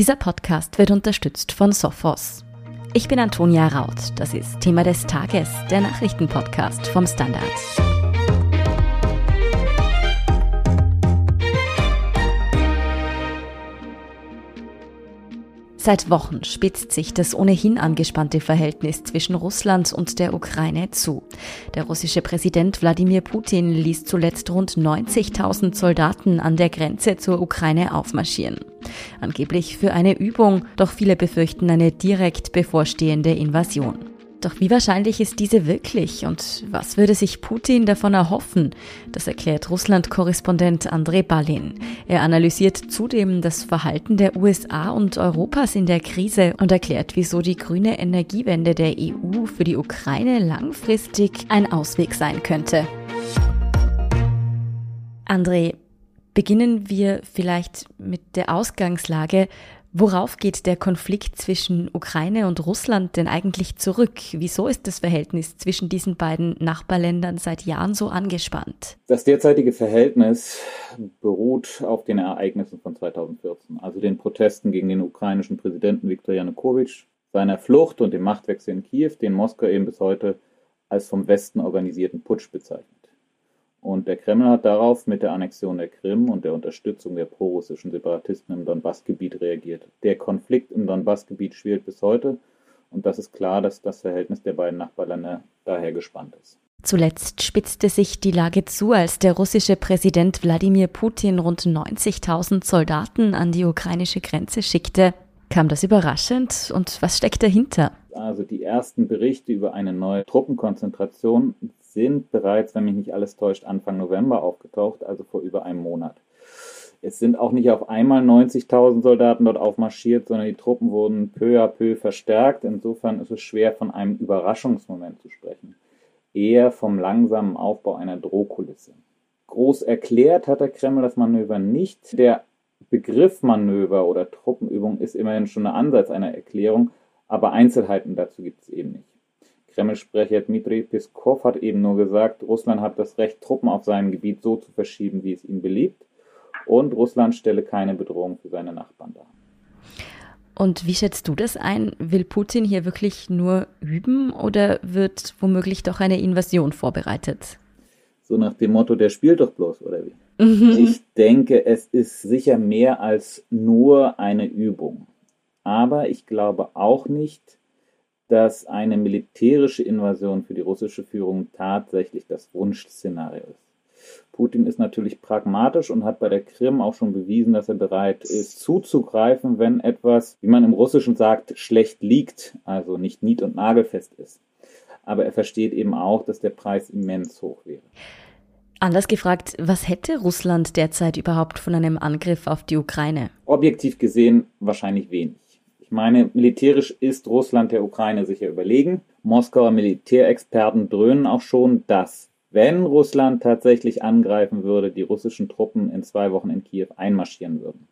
Dieser Podcast wird unterstützt von Sophos. Ich bin Antonia Raut. Das ist Thema des Tages, der Nachrichtenpodcast vom Standard. Seit Wochen spitzt sich das ohnehin angespannte Verhältnis zwischen Russland und der Ukraine zu. Der russische Präsident Wladimir Putin ließ zuletzt rund 90.000 Soldaten an der Grenze zur Ukraine aufmarschieren. Angeblich für eine Übung, doch viele befürchten eine direkt bevorstehende Invasion. Doch wie wahrscheinlich ist diese wirklich und was würde sich Putin davon erhoffen? Das erklärt Russland-Korrespondent Andrei Balin. Er analysiert zudem das Verhalten der USA und Europas in der Krise und erklärt, wieso die grüne Energiewende der EU für die Ukraine langfristig ein Ausweg sein könnte. André, beginnen wir vielleicht mit der Ausgangslage. Worauf geht der Konflikt zwischen Ukraine und Russland denn eigentlich zurück? Wieso ist das Verhältnis zwischen diesen beiden Nachbarländern seit Jahren so angespannt? Das derzeitige Verhältnis beruht auf den Ereignissen von 2014, also den Protesten gegen den ukrainischen Präsidenten Viktor Janukowitsch, seiner Flucht und dem Machtwechsel in Kiew, den Moskau eben bis heute als vom Westen organisierten Putsch bezeichnet. Und der Kreml hat darauf mit der Annexion der Krim und der Unterstützung der prorussischen Separatisten im Donbassgebiet reagiert. Der Konflikt im Donbassgebiet schwelt bis heute und das ist klar, dass das Verhältnis der beiden Nachbarländer daher gespannt ist. Zuletzt spitzte sich die Lage zu, als der russische Präsident Wladimir Putin rund 90.000 Soldaten an die ukrainische Grenze schickte. Kam das überraschend und was steckt dahinter? Also die ersten Berichte über eine neue Truppenkonzentration sind bereits, wenn mich nicht alles täuscht, Anfang November aufgetaucht, also vor über einem Monat. Es sind auch nicht auf einmal 90.000 Soldaten dort aufmarschiert, sondern die Truppen wurden peu à peu verstärkt. Insofern ist es schwer von einem Überraschungsmoment zu sprechen. Eher vom langsamen Aufbau einer Drohkulisse. Groß erklärt hat der Kreml das Manöver nicht. Der Begriff Manöver oder Truppenübung ist immerhin schon ein Ansatz einer Erklärung, aber Einzelheiten dazu gibt es eben nicht. Kreml-Sprecher Dmitri Peskov hat eben nur gesagt, Russland hat das Recht, Truppen auf seinem Gebiet so zu verschieben, wie es ihm beliebt. Und Russland stelle keine Bedrohung für seine Nachbarn dar. Und wie schätzt du das ein? Will Putin hier wirklich nur üben oder wird womöglich doch eine Invasion vorbereitet? So nach dem Motto, der spielt doch bloß, oder wie? Mhm. Ich denke, es ist sicher mehr als nur eine Übung. Aber ich glaube auch nicht, dass eine militärische Invasion für die russische Führung tatsächlich das Wunschszenario ist. Putin ist natürlich pragmatisch und hat bei der Krim auch schon bewiesen, dass er bereit ist zuzugreifen, wenn etwas, wie man im Russischen sagt, schlecht liegt, also nicht nied- und nagelfest ist. Aber er versteht eben auch, dass der Preis immens hoch wäre. Anders gefragt, was hätte Russland derzeit überhaupt von einem Angriff auf die Ukraine? Objektiv gesehen wahrscheinlich wenig. Ich meine, militärisch ist Russland der Ukraine sicher überlegen. Moskauer Militärexperten dröhnen auch schon, dass, wenn Russland tatsächlich angreifen würde, die russischen Truppen in zwei Wochen in Kiew einmarschieren würden.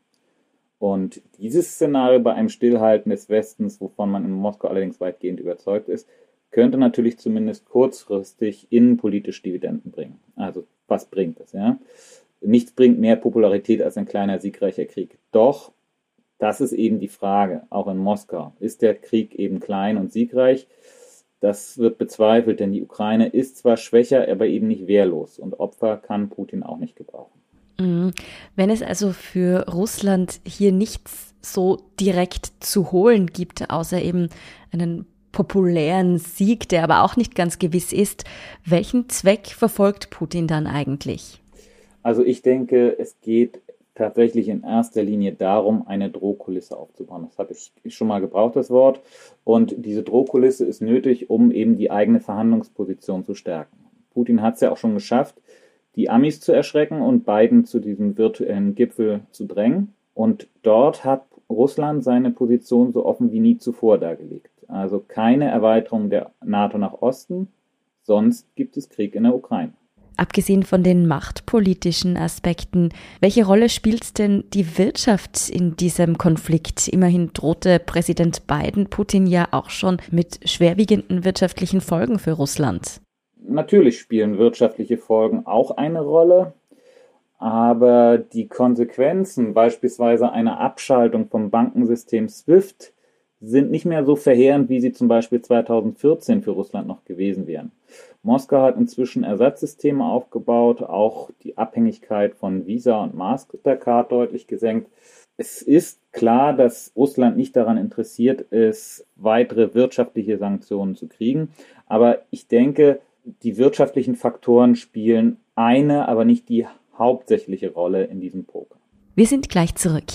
Und dieses Szenario bei einem Stillhalten des Westens, wovon man in Moskau allerdings weitgehend überzeugt ist, könnte natürlich zumindest kurzfristig innenpolitisch Dividenden bringen. Also was bringt es, ja? Nichts bringt mehr Popularität als ein kleiner siegreicher Krieg. Doch das ist eben die Frage, auch in Moskau. Ist der Krieg eben klein und siegreich? Das wird bezweifelt, denn die Ukraine ist zwar schwächer, aber eben nicht wehrlos und Opfer kann Putin auch nicht gebrauchen. Mhm. Wenn es also für Russland hier nichts so direkt zu holen gibt, außer eben einen populären Sieg, der aber auch nicht ganz gewiss ist, welchen Zweck verfolgt Putin dann eigentlich? Also ich denke, es geht tatsächlich in erster Linie darum, eine Drohkulisse aufzubauen. Das habe ich schon mal gebraucht, das Wort. Und diese Drohkulisse ist nötig, um eben die eigene Verhandlungsposition zu stärken. Putin hat es ja auch schon geschafft, die Amis zu erschrecken und Biden zu diesem virtuellen Gipfel zu drängen. Und dort hat Russland seine Position so offen wie nie zuvor dargelegt. Also keine Erweiterung der NATO nach Osten, sonst gibt es Krieg in der Ukraine. Abgesehen von den machtpolitischen Aspekten, welche Rolle spielt denn die Wirtschaft in diesem Konflikt? Immerhin drohte Präsident Biden Putin ja auch schon mit schwerwiegenden wirtschaftlichen Folgen für Russland. Natürlich spielen wirtschaftliche Folgen auch eine Rolle, Aber die Konsequenzen, beispielsweise eine Abschaltung vom Bankensystem SWIFT, sind nicht mehr so verheerend, wie sie zum Beispiel 2014 für Russland noch gewesen wären. Moskau hat inzwischen Ersatzsysteme aufgebaut, auch die Abhängigkeit von Visa und Mastercard deutlich gesenkt. Es ist klar, dass Russland nicht daran interessiert ist, weitere wirtschaftliche Sanktionen zu kriegen. Aber ich denke, die wirtschaftlichen Faktoren spielen eine, aber nicht die hauptsächliche Rolle in diesem Poker. Wir sind gleich zurück.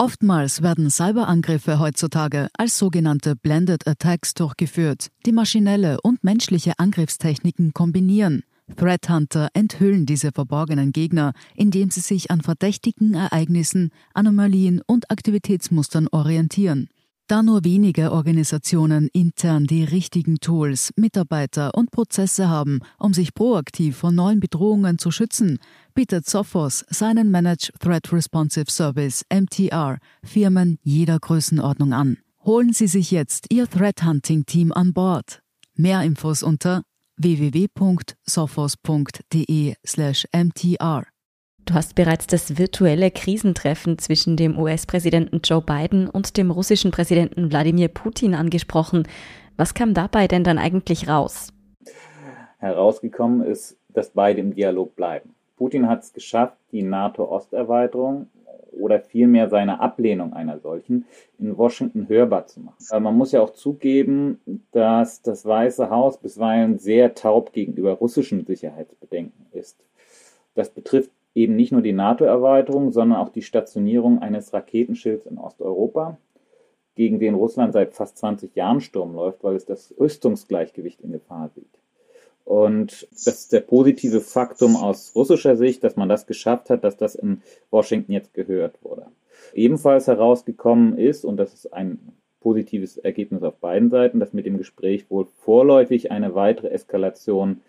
Oftmals werden Cyberangriffe heutzutage als sogenannte Blended Attacks durchgeführt, die maschinelle und menschliche Angriffstechniken kombinieren. Threat Hunter enthüllen diese verborgenen Gegner, indem sie sich an verdächtigen Ereignissen, Anomalien und Aktivitätsmustern orientieren. Da nur wenige Organisationen intern die richtigen Tools, Mitarbeiter und Prozesse haben, um sich proaktiv vor neuen Bedrohungen zu schützen, bietet Sophos seinen Managed Threat Responsive Service MTR Firmen jeder Größenordnung an. Holen Sie sich jetzt Ihr Threat Hunting Team an Bord. Mehr Infos unter www.sophos.de/mtr. Du hast bereits das virtuelle Krisentreffen zwischen dem US-Präsidenten Joe Biden und dem russischen Präsidenten Wladimir Putin angesprochen. Was kam dabei denn dann eigentlich raus? Herausgekommen ist, dass beide im Dialog bleiben. Putin hat es geschafft, die NATO-Osterweiterung oder vielmehr seine Ablehnung einer solchen in Washington hörbar zu machen. Aber man muss ja auch zugeben, dass das Weiße Haus bisweilen sehr taub gegenüber russischen Sicherheitsbedenken ist. Das betrifft eben nicht nur die NATO-Erweiterung, sondern auch die Stationierung eines Raketenschilds in Osteuropa, gegen den Russland seit fast 20 Jahren Sturm läuft, weil es das Rüstungsgleichgewicht in Gefahr sieht. Und das ist der positive Faktum aus russischer Sicht, dass man das geschafft hat, dass das in Washington jetzt gehört wurde. Ebenfalls herausgekommen ist, und das ist ein positives Ergebnis auf beiden Seiten, dass mit dem Gespräch wohl vorläufig eine weitere Eskalation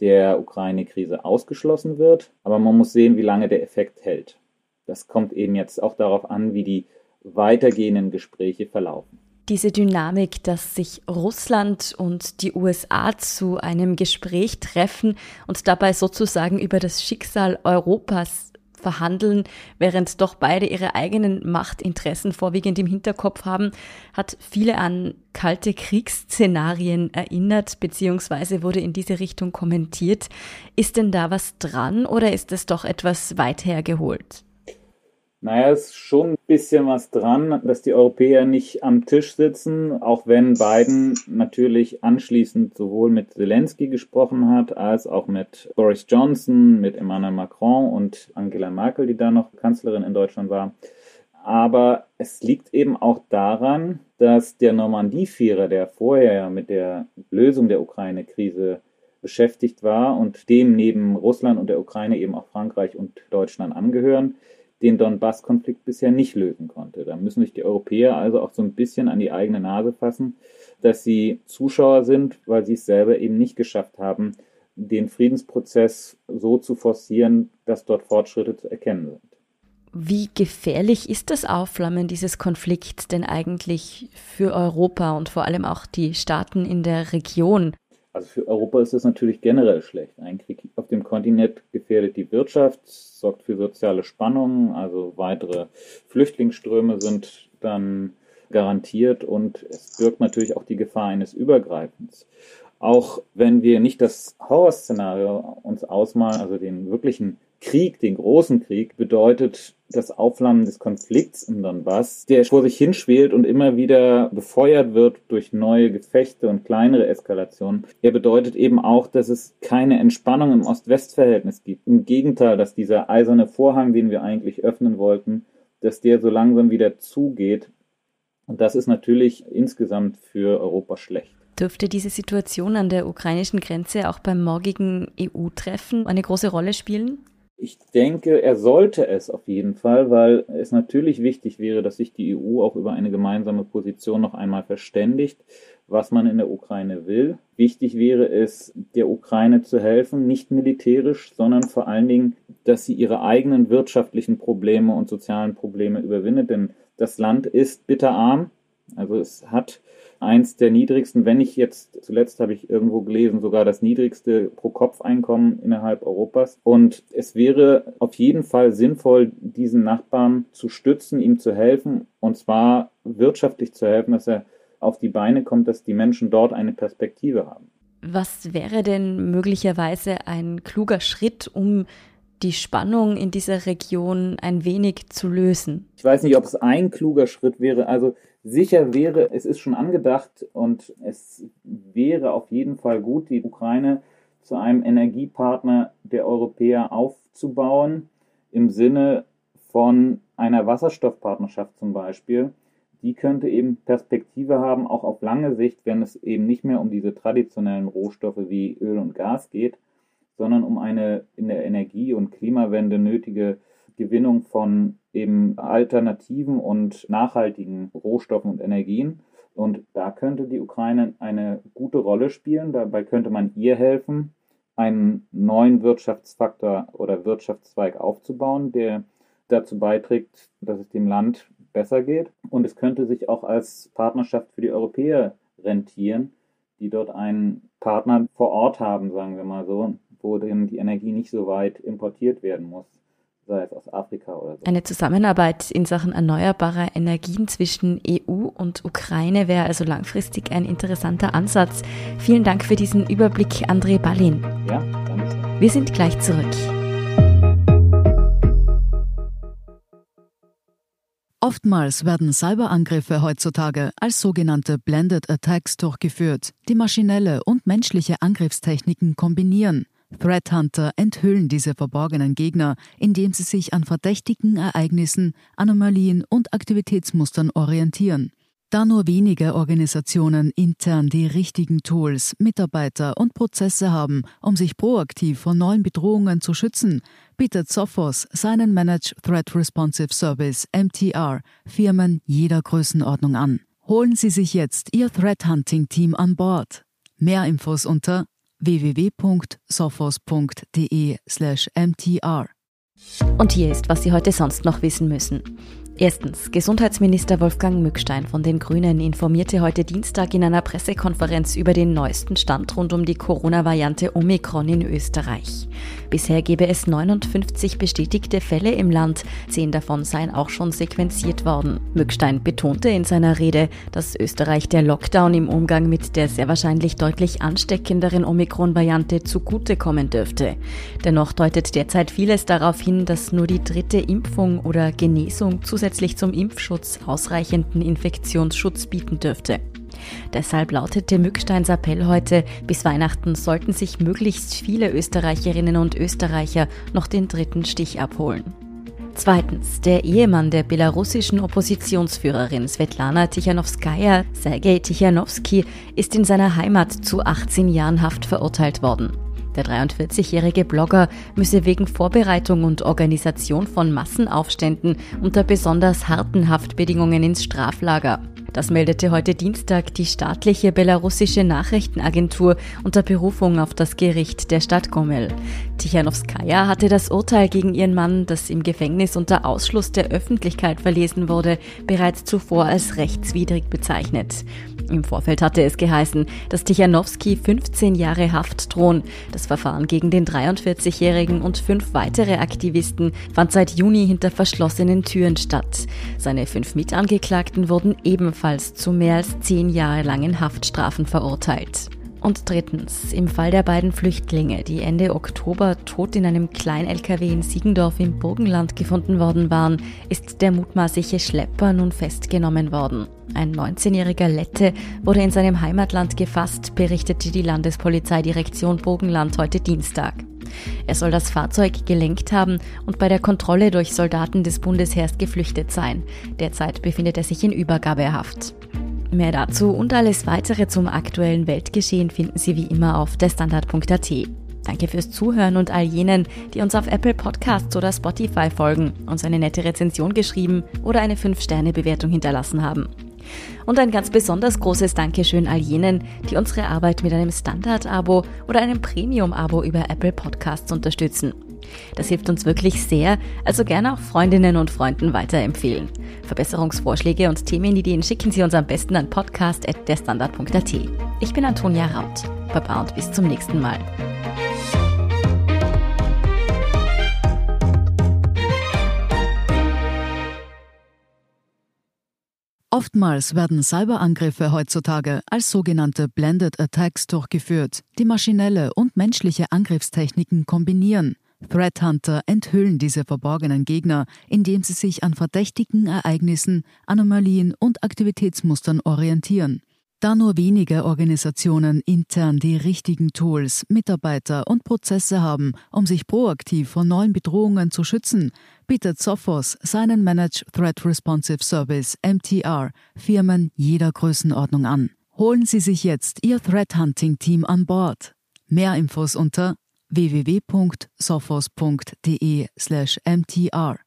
der Ukraine-Krise ausgeschlossen wird. Aber man muss sehen, wie lange der Effekt hält. Das kommt eben jetzt auch darauf an, wie die weitergehenden Gespräche verlaufen diese Dynamik, dass sich Russland und die USA zu einem Gespräch treffen und dabei sozusagen über das Schicksal Europas verhandeln, während doch beide ihre eigenen Machtinteressen vorwiegend im Hinterkopf haben, hat viele an kalte Kriegsszenarien erinnert, beziehungsweise wurde in diese Richtung kommentiert. Ist denn da was dran oder ist es doch etwas weit hergeholt? Naja, es ist schon ein bisschen was dran, dass die Europäer nicht am Tisch sitzen, auch wenn Biden natürlich anschließend sowohl mit Zelensky gesprochen hat, als auch mit Boris Johnson, mit Emmanuel Macron und Angela Merkel, die da noch Kanzlerin in Deutschland war. Aber es liegt eben auch daran, dass der Normandie-Vierer, der vorher mit der Lösung der Ukraine-Krise beschäftigt war und dem neben Russland und der Ukraine eben auch Frankreich und Deutschland angehören, den Donbass-Konflikt bisher nicht lösen konnte. Da müssen sich die Europäer also auch so ein bisschen an die eigene Nase fassen, dass sie Zuschauer sind, weil sie es selber eben nicht geschafft haben, den Friedensprozess so zu forcieren, dass dort Fortschritte zu erkennen sind. Wie gefährlich ist das Aufflammen dieses Konflikts denn eigentlich für Europa und vor allem auch die Staaten in der Region? Also für Europa ist das natürlich generell schlecht. Ein Krieg auf dem Kontinent gefährdet die Wirtschaft, sorgt für soziale Spannungen, also weitere Flüchtlingsströme sind dann garantiert und es birgt natürlich auch die Gefahr eines Übergreifens. Auch wenn wir nicht das Horrorszenario uns ausmalen, also den wirklichen Krieg, den großen Krieg, bedeutet das Aufflammen des Konflikts im Donbass, der vor sich hinschwelt und immer wieder befeuert wird durch neue Gefechte und kleinere Eskalationen. Er bedeutet eben auch, dass es keine Entspannung im Ost-West-Verhältnis gibt. Im Gegenteil, dass dieser eiserne Vorhang, den wir eigentlich öffnen wollten, dass der so langsam wieder zugeht. Und das ist natürlich insgesamt für Europa schlecht. Dürfte diese Situation an der ukrainischen Grenze auch beim morgigen EU-Treffen eine große Rolle spielen? Ich denke, er sollte es auf jeden Fall, weil es natürlich wichtig wäre, dass sich die EU auch über eine gemeinsame Position noch einmal verständigt, was man in der Ukraine will. Wichtig wäre es, der Ukraine zu helfen, nicht militärisch, sondern vor allen Dingen, dass sie ihre eigenen wirtschaftlichen Probleme und sozialen Probleme überwindet. Denn das Land ist bitterarm, also es hat eins der niedrigsten, wenn nicht jetzt, zuletzt habe ich irgendwo gelesen, sogar das niedrigste Pro-Kopf-Einkommen innerhalb Europas. Und es wäre auf jeden Fall sinnvoll, diesen Nachbarn zu stützen, ihm zu helfen und zwar wirtschaftlich zu helfen, dass er auf die Beine kommt, dass die Menschen dort eine Perspektive haben. Was wäre denn möglicherweise ein kluger Schritt, um die Spannung in dieser Region ein wenig zu lösen? Ich weiß nicht, ob es ein kluger Schritt wäre. Also sicher wäre, es ist schon angedacht und es wäre auf jeden Fall gut, die Ukraine zu einem Energiepartner der Europäer aufzubauen, im Sinne von einer Wasserstoffpartnerschaft zum Beispiel. Die könnte eben Perspektive haben, auch auf lange Sicht, wenn es eben nicht mehr um diese traditionellen Rohstoffe wie Öl und Gas geht, sondern um eine in der Energie- und Klimawende nötige Gewinnung von eben alternativen und nachhaltigen Rohstoffen und Energien. Und da könnte die Ukraine eine gute Rolle spielen. Dabei könnte man ihr helfen, einen neuen Wirtschaftsfaktor oder Wirtschaftszweig aufzubauen, der dazu beiträgt, dass es dem Land besser geht. Und es könnte sich auch als Partnerschaft für die Europäer rentieren, die dort einen Partner vor Ort haben, sagen wir mal so, wo denn die Energie nicht so weit importiert werden muss, sei es aus Afrika oder so. Eine Zusammenarbeit in Sachen erneuerbarer Energien zwischen EU und Ukraine wäre also langfristig ein interessanter Ansatz. Vielen Dank für diesen Überblick, André Ballin. Ja, danke. Wir sind gleich zurück. Oftmals werden Cyberangriffe heutzutage als sogenannte Blended Attacks durchgeführt, die maschinelle und menschliche Angriffstechniken kombinieren. Threat Hunter enthüllen diese verborgenen Gegner, indem sie sich an verdächtigen Ereignissen, Anomalien und Aktivitätsmustern orientieren. Da nur wenige Organisationen intern die richtigen Tools, Mitarbeiter und Prozesse haben, um sich proaktiv vor neuen Bedrohungen zu schützen, bietet Sophos seinen Managed Threat Responsive Service MTR Firmen jeder Größenordnung an. Holen Sie sich jetzt Ihr Threat Hunting Team an Bord. Mehr Infos unter www.sophos.de/mtr. Und hier ist, was Sie heute sonst noch wissen müssen. Erstens. Gesundheitsminister Wolfgang Mückstein von den Grünen informierte heute Dienstag in einer Pressekonferenz über den neuesten Stand rund um die Corona-Variante Omikron in Österreich. Bisher gebe es 59 bestätigte Fälle im Land, zehn davon seien auch schon sequenziert worden. Mückstein betonte in seiner Rede, dass Österreich der Lockdown im Umgang mit der sehr wahrscheinlich deutlich ansteckenderen Omikron-Variante zugutekommen dürfte. Dennoch deutet derzeit vieles darauf hin, dass nur die dritte Impfung oder Genesung zusätzlich zusätzlich zum Impfschutz ausreichenden Infektionsschutz bieten dürfte. Deshalb lautete Mücksteins Appell heute, bis Weihnachten sollten sich möglichst viele Österreicherinnen und Österreicher noch den dritten Stich abholen. Zweitens, der Ehemann der belarussischen Oppositionsführerin Svetlana Tichanowskaja, Sergei Tichanowski, ist in seiner Heimat zu 18 Jahren Haft verurteilt worden. Der 43-jährige Blogger müsse wegen Vorbereitung und Organisation von Massenaufständen unter besonders harten Haftbedingungen ins Straflager. Das meldete heute Dienstag die staatliche belarussische Nachrichtenagentur unter Berufung auf das Gericht der Stadt Gomel. Tichanowskaja hatte das Urteil gegen ihren Mann, das im Gefängnis unter Ausschluss der Öffentlichkeit verlesen wurde, bereits zuvor als rechtswidrig bezeichnet. Im Vorfeld hatte es geheißen, dass Tichanowski 15 Jahre Haft drohen. Das Verfahren gegen den 43-Jährigen und fünf weitere Aktivisten fand seit Juni hinter verschlossenen Türen statt. Seine fünf Mitangeklagten wurden ebenfalls zu mehr als zehn Jahre langen Haftstrafen verurteilt. Und drittens, im Fall der beiden Flüchtlinge, die Ende Oktober tot in einem Klein-LKW in Siegendorf im Burgenland gefunden worden waren, ist der mutmaßliche Schlepper nun festgenommen worden. Ein 19-jähriger Lette wurde in seinem Heimatland gefasst, berichtete die Landespolizeidirektion Burgenland heute Dienstag. Er soll das Fahrzeug gelenkt haben und bei der Kontrolle durch Soldaten des Bundesheers geflüchtet sein. Derzeit befindet er sich in Übergabehaft. Mehr dazu und alles weitere zum aktuellen Weltgeschehen finden Sie wie immer auf derstandard.at. Danke fürs Zuhören und all jenen, die uns auf Apple Podcasts oder Spotify folgen, uns eine nette Rezension geschrieben oder eine 5-Sterne-Bewertung hinterlassen haben. Und ein ganz besonders großes Dankeschön all jenen, die unsere Arbeit mit einem Standard-Abo oder einem Premium-Abo über Apple Podcasts unterstützen. Das hilft uns wirklich sehr, also gerne auch Freundinnen und Freunden weiterempfehlen. Verbesserungsvorschläge und Themenideen schicken Sie uns am besten an podcast.derstandard.at. Ich bin Antonia Raut. Baba und bis zum nächsten Mal. Oftmals werden Cyberangriffe heutzutage als sogenannte Blended Attacks durchgeführt, die maschinelle und menschliche Angriffstechniken kombinieren. Threat Hunter enthüllen diese verborgenen Gegner, indem sie sich an verdächtigen Ereignissen, Anomalien und Aktivitätsmustern orientieren. Da nur wenige Organisationen intern die richtigen Tools, Mitarbeiter und Prozesse haben, um sich proaktiv vor neuen Bedrohungen zu schützen, bietet Sophos seinen Managed Threat Responsive Service MTR Firmen jeder Größenordnung an. Holen Sie sich jetzt Ihr Threat Hunting Team an Bord. Mehr Infos unter www.sophos.de/mtr.